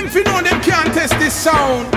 Them fi know them can't test this sound.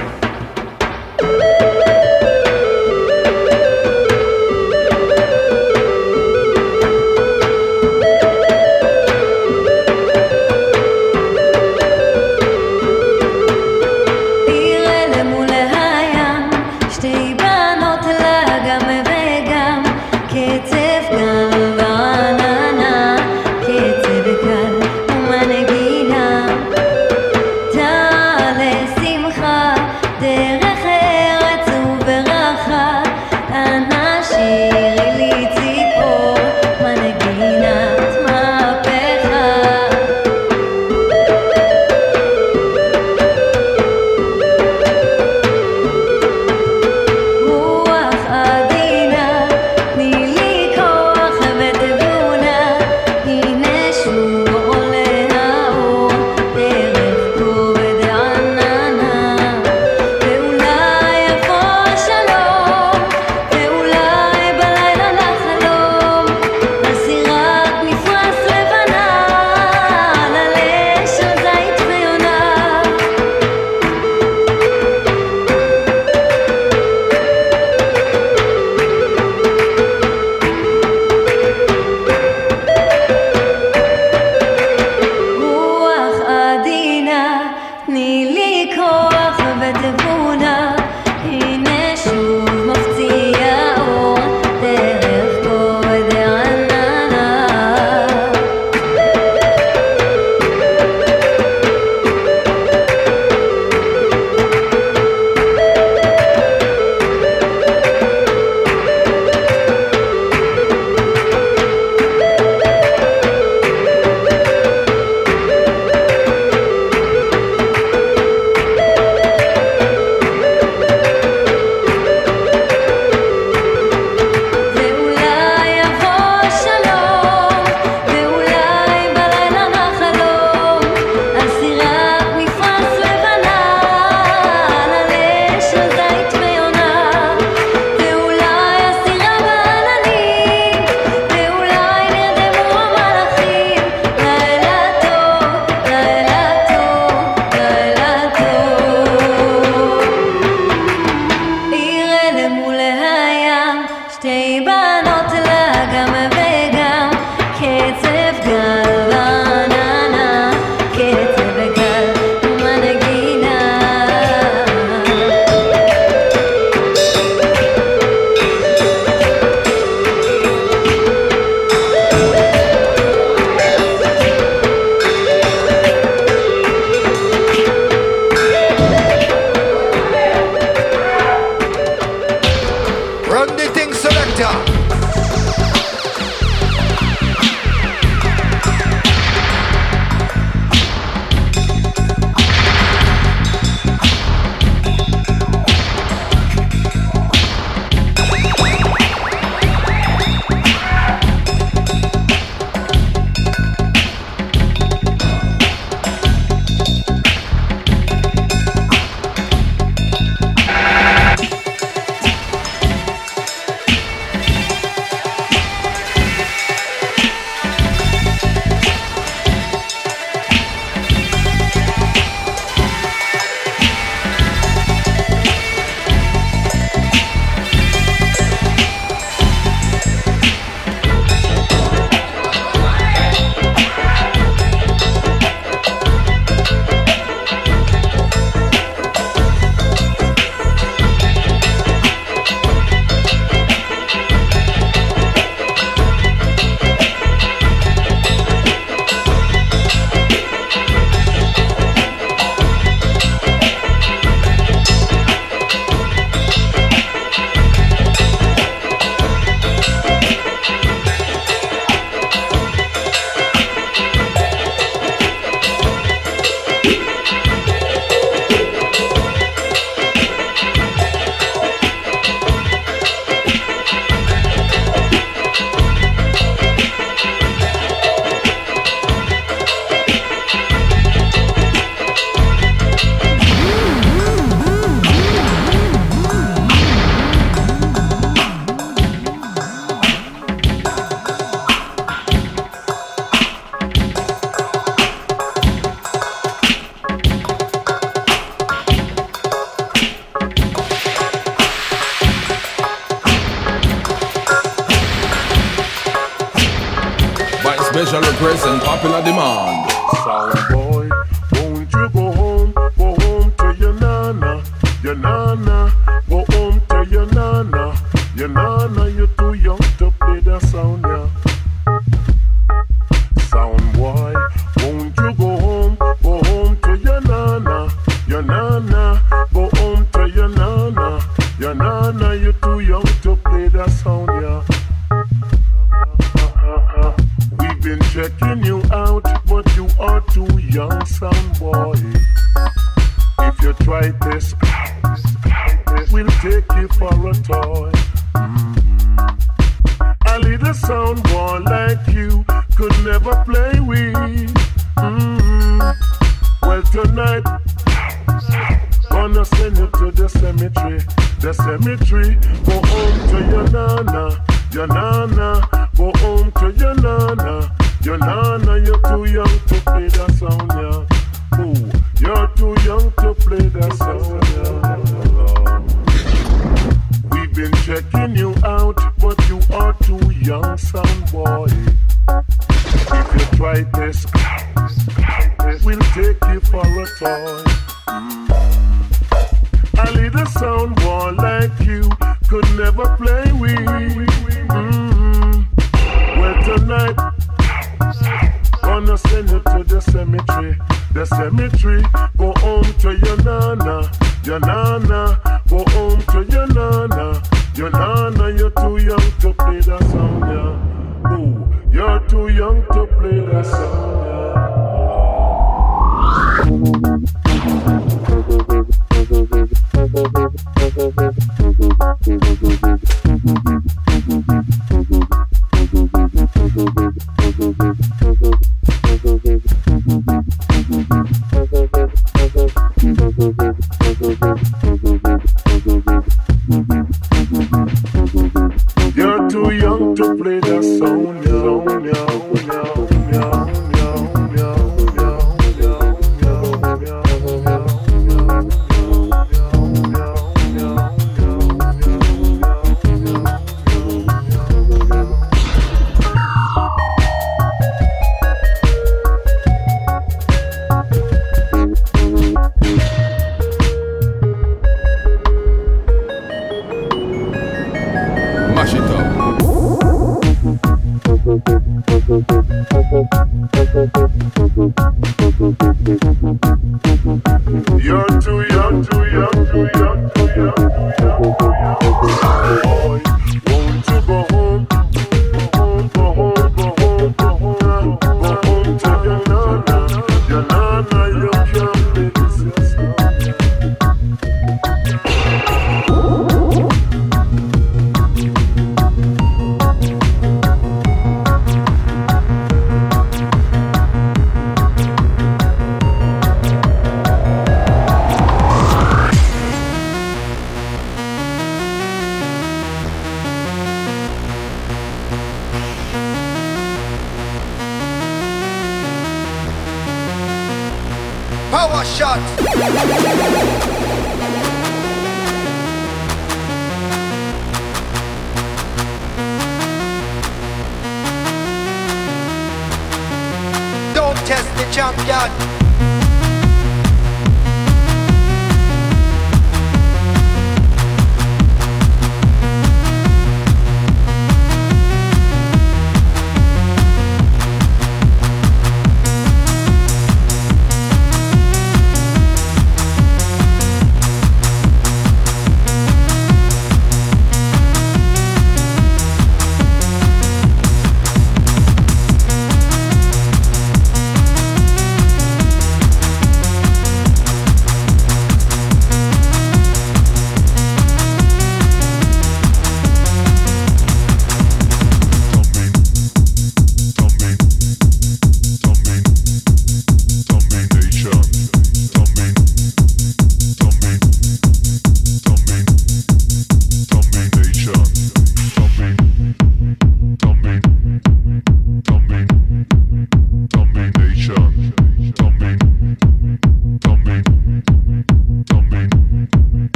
We'll take you for a toy. Mhm. A little sound boy like you could never play with. Mhm. Well, tonight, gonna send you to the cemetery. The cemetery, go home to your nana, your nana. Go home to your nana, your nana. You're too young to play that sound, yeah. Ooh, you're too young to play that sound, yeah. Been checking you out, but you are too young, sound boy. If you try this, we'll take you for a toy. A little sound boy like you could never play with. Mm. Well, tonight, gonna send you to the cemetery. The cemetery, go home to your nana, your nana. Go home to your nana, your nana. You're too young to play that song, yeah. Ooh, you're too young to play that sound, yeah. Power shot. Don't test the champion.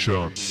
Shots.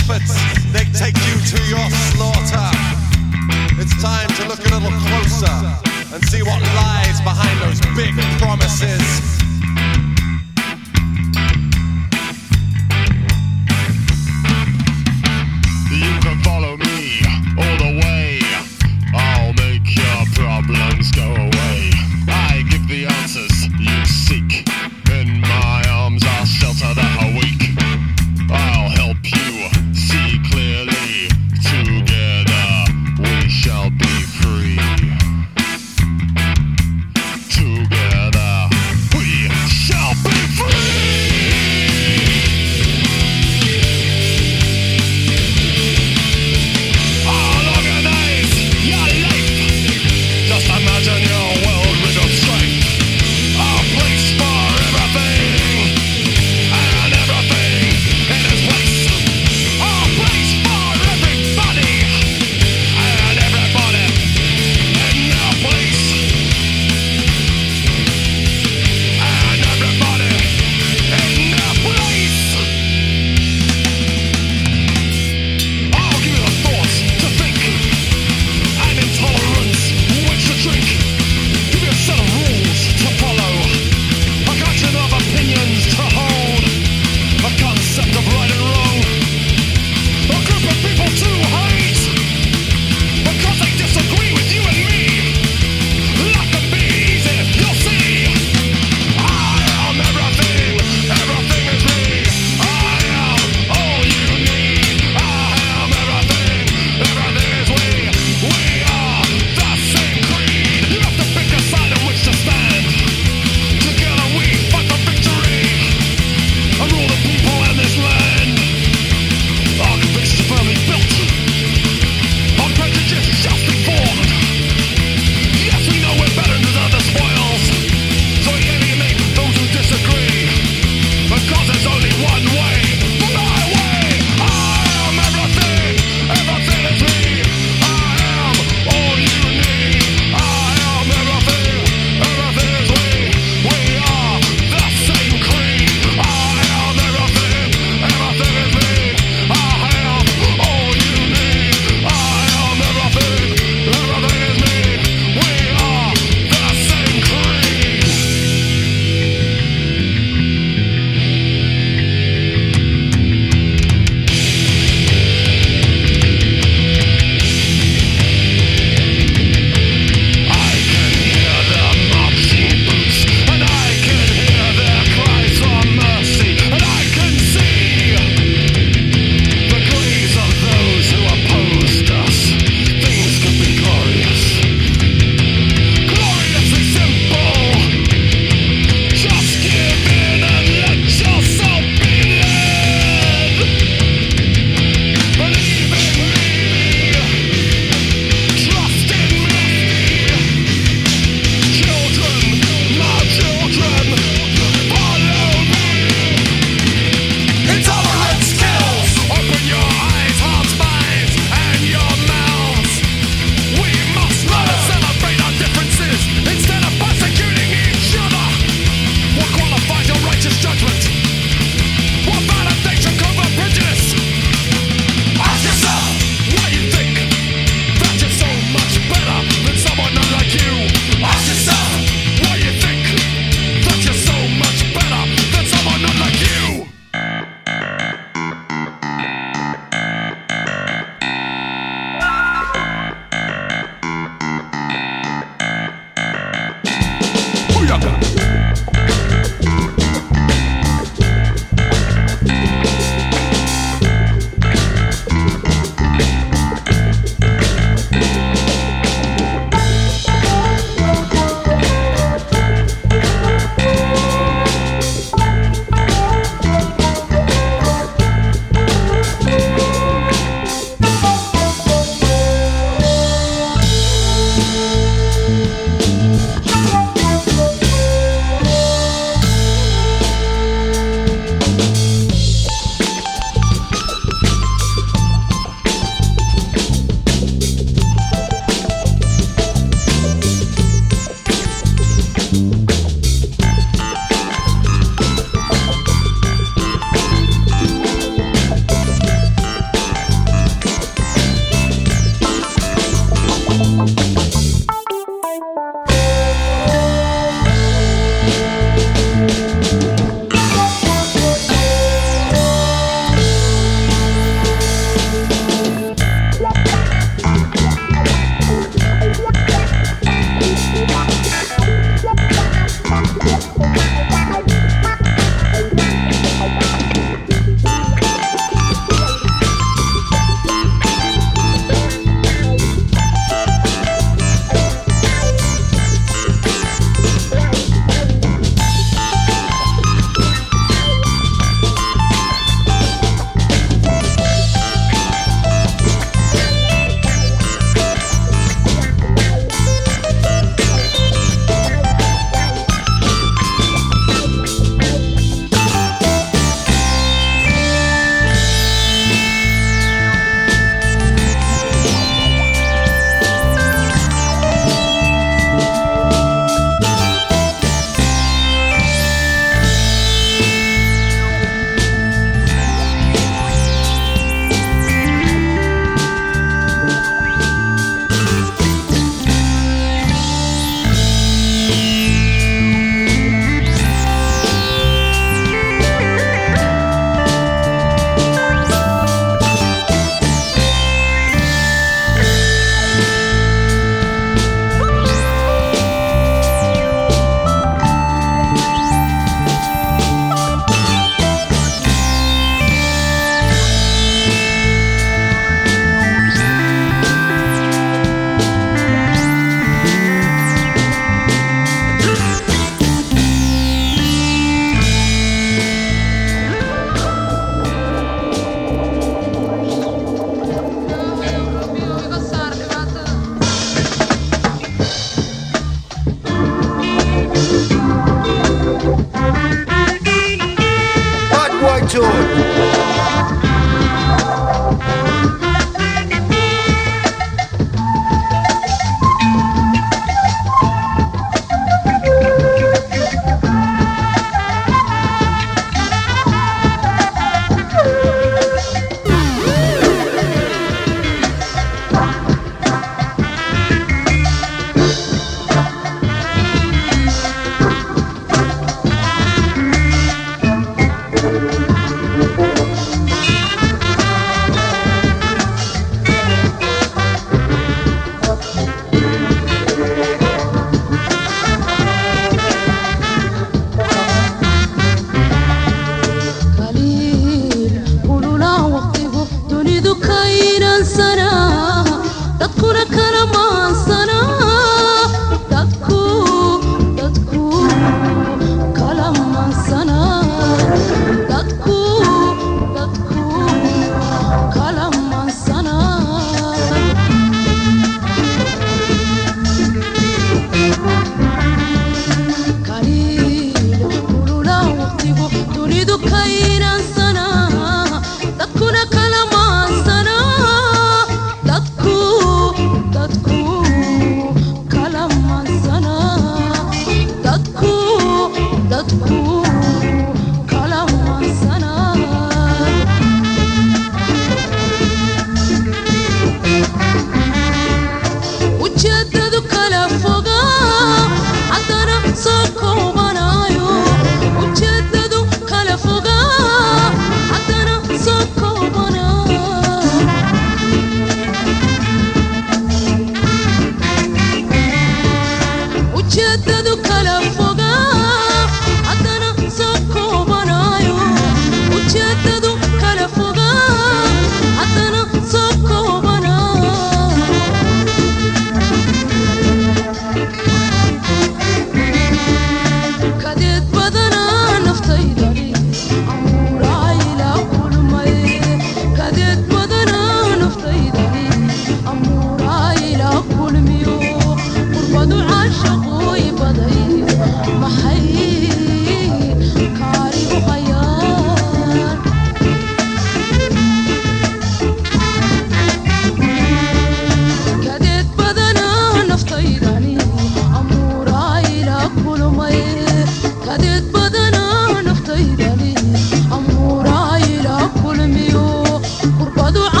Modu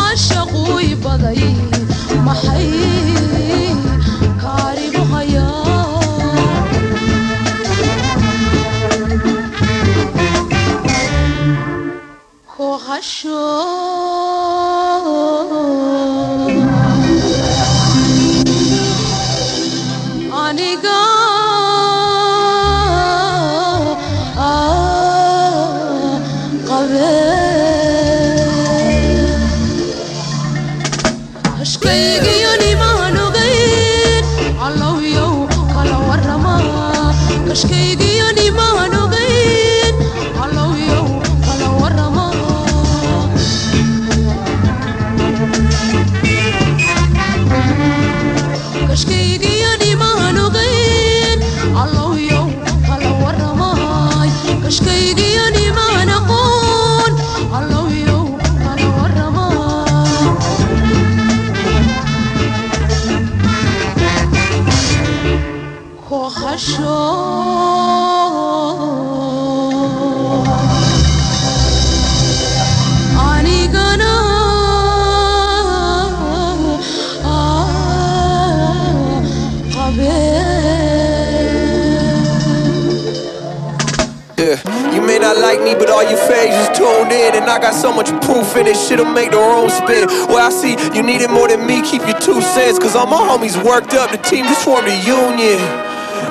so much proof in it, shit'll make the room spin. Well, I see you need it more than me, keep your two cents. Cause all my homies worked up, the team just formed a union.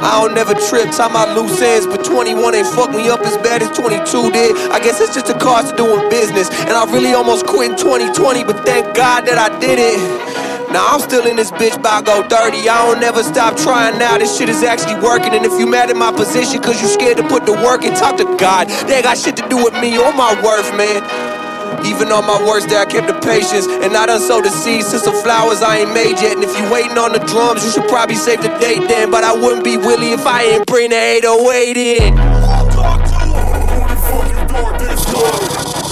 I don't never trip, time my loose ends, but 21 ain't fucked me up as bad as 22 did. I guess it's just a cost of doing business. And I really almost quit in 2020, but thank God that I did it. Now I'm still in this bitch by go 30. I don't never stop trying now. This shit is actually working. And if you mad at my position cause you scared to put the work in, talk to God. They got shit to do with me or my worth, man. Even on my worst day, I kept the patience. And I done sowed the seeds to some flowers I ain't made yet. And if you waiting on the drums, you should probably save the date then. But I wouldn't be Willie if I ain't bring the 808 in.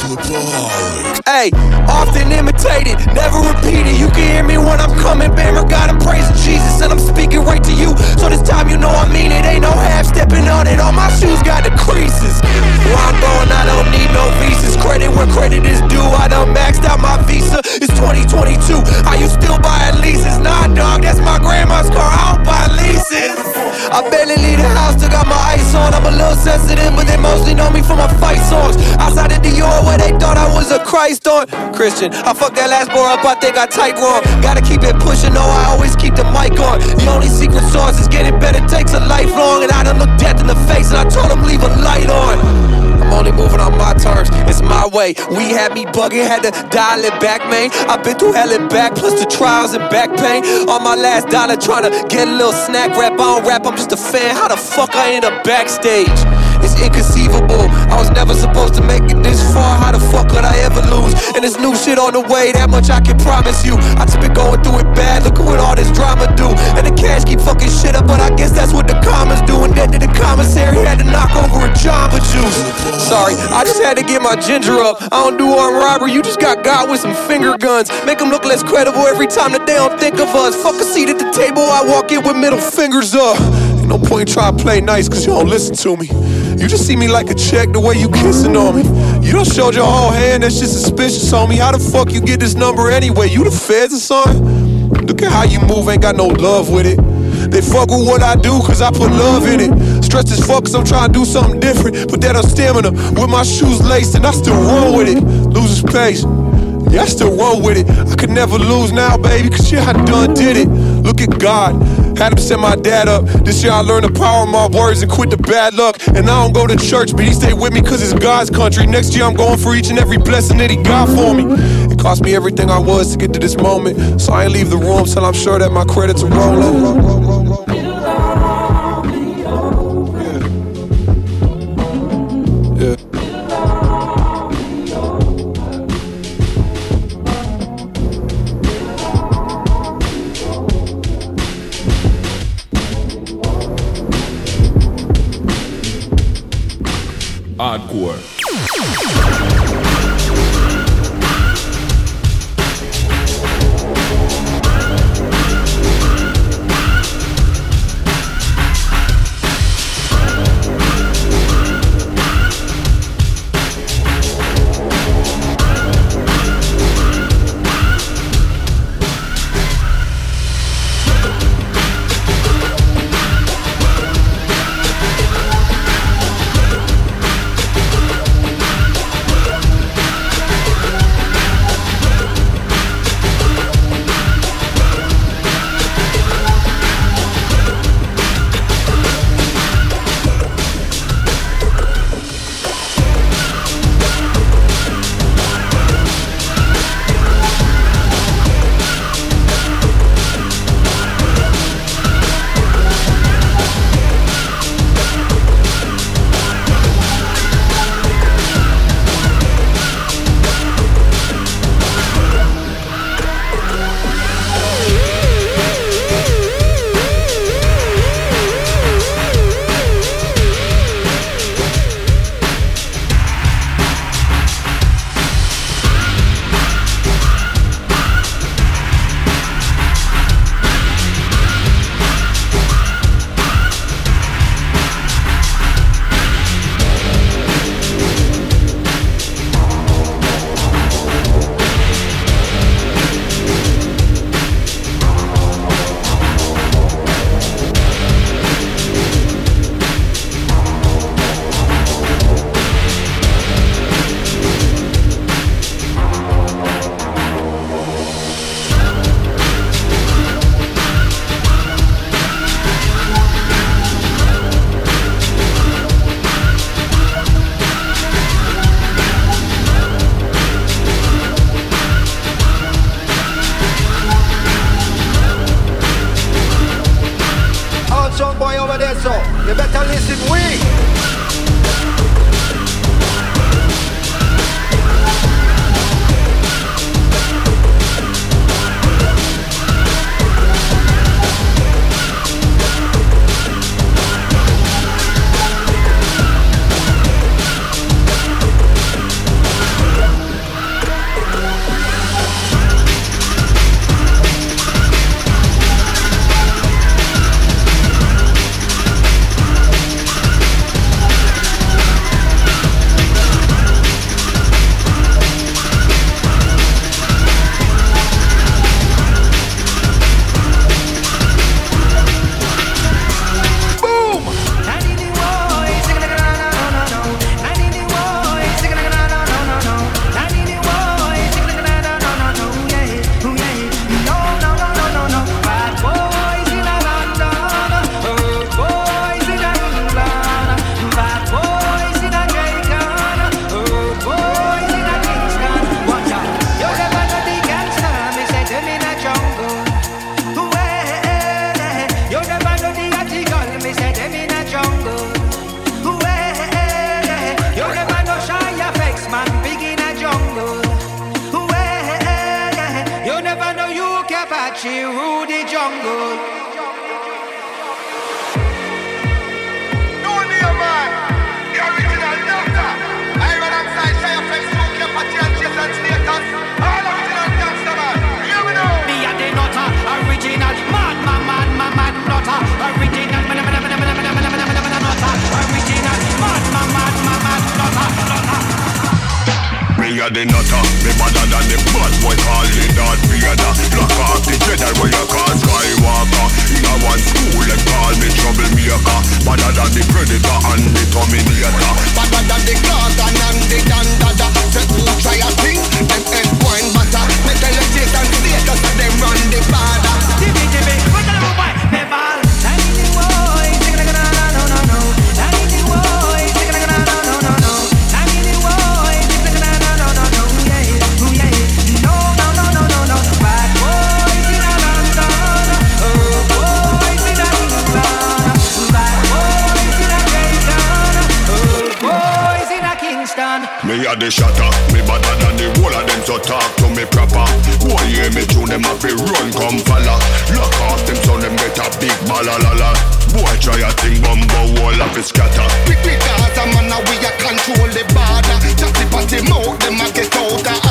Hey, often imitated, never repeated. You can hear me when I'm coming, Bammer God, I'm praising Jesus, and I'm speaking right to you. So this time you know I mean it, ain't no half stepping on it. All my shoes got the creases. Where I'm going, I don't need no visas. Credit where credit is due. I done maxed out my visa. It's 2022. Are you still buying leases? Nah, dog, that's my grandma's car. I don't buy leases. I barely leave the house, still got my ice on. I'm a little sensitive, but they mostly know me for my fight songs. Outside of Dior, where they thought I was a Christ on. Christian, I fucked that last boy up, I think I typed wrong. Gotta keep it pushing, no, I always keep the mic on. The only secret sauce is getting better, takes a lifelong. And I done looked death in the face, and I told him leave a light on. I'm only moving on my terms, it's my way. We had me bugging, had to dial it back, man. I've been through hell and back, plus the trials and back pain. On my last dollar, trying to get a little snack rap. I don't rap, I'm just a fan. How the fuck I end up backstage? It's inconceivable. I was never supposed to make it this far. How the fuck could I ever lose? And there's new shit on the way, that much I can promise you. I just been going through it bad, look at what all this drama do. And the cash keep fucking shit up, but I guess that's what the commas do. And then to the commissary had to knock over a Jamba Juice. Sorry, I just had to get my ginger up. I don't do armed robbery, you just got God with some finger guns. Make them look less credible every time that they don't think of us. Fuck a seat at the table, I walk in with middle fingers up. Ain't no point trying to play nice, cause you don't listen to me. You just see me like a check the way you kissing on me. You don't showed your whole hand, that shit suspicious on me. How the fuck you get this number anyway? You the feds or something? Look at how you move, ain't got no love with it. They fuck with what I do, cause I put love in it. Stressed as fuck, cause I'm trying to do something different. Put that on stamina, with my shoes laced, and I still roll with it. Loses pace. Yeah, I still roll with it. I could never lose now, baby, cause yeah, I done did it. Look at God. Had him set my dad up. This year I learned the power of my words and quit the bad luck. And I don't go to church, but he stay with me cause it's God's country. Next year I'm going for each and every blessing that he got for me. It cost me everything I was to get to this moment. So I ain't leave the room till I'm sure that my credits are rolling. The battle is in. Me a the nutter, me better than the bad boy calling Darth Vader. Lock off the Jedi where you call Skywalker. In a one school them call me troublemaker. Better than the Predator and the Terminator. Better than the Gargan and the Dandada Say who try a thing, them head wine butter Me tell you Jason status and them run the border Timmy, Timmy, a the shatter, me better than the whole of them, so talk to me proper. Boy, hear me tune them up, run, come follow. Lock off them, so them get a big balalala. Boy, try a thing, bumbo, wall of it scatter. Big big Gaza man we a control the border Chatty patty mouth them a get out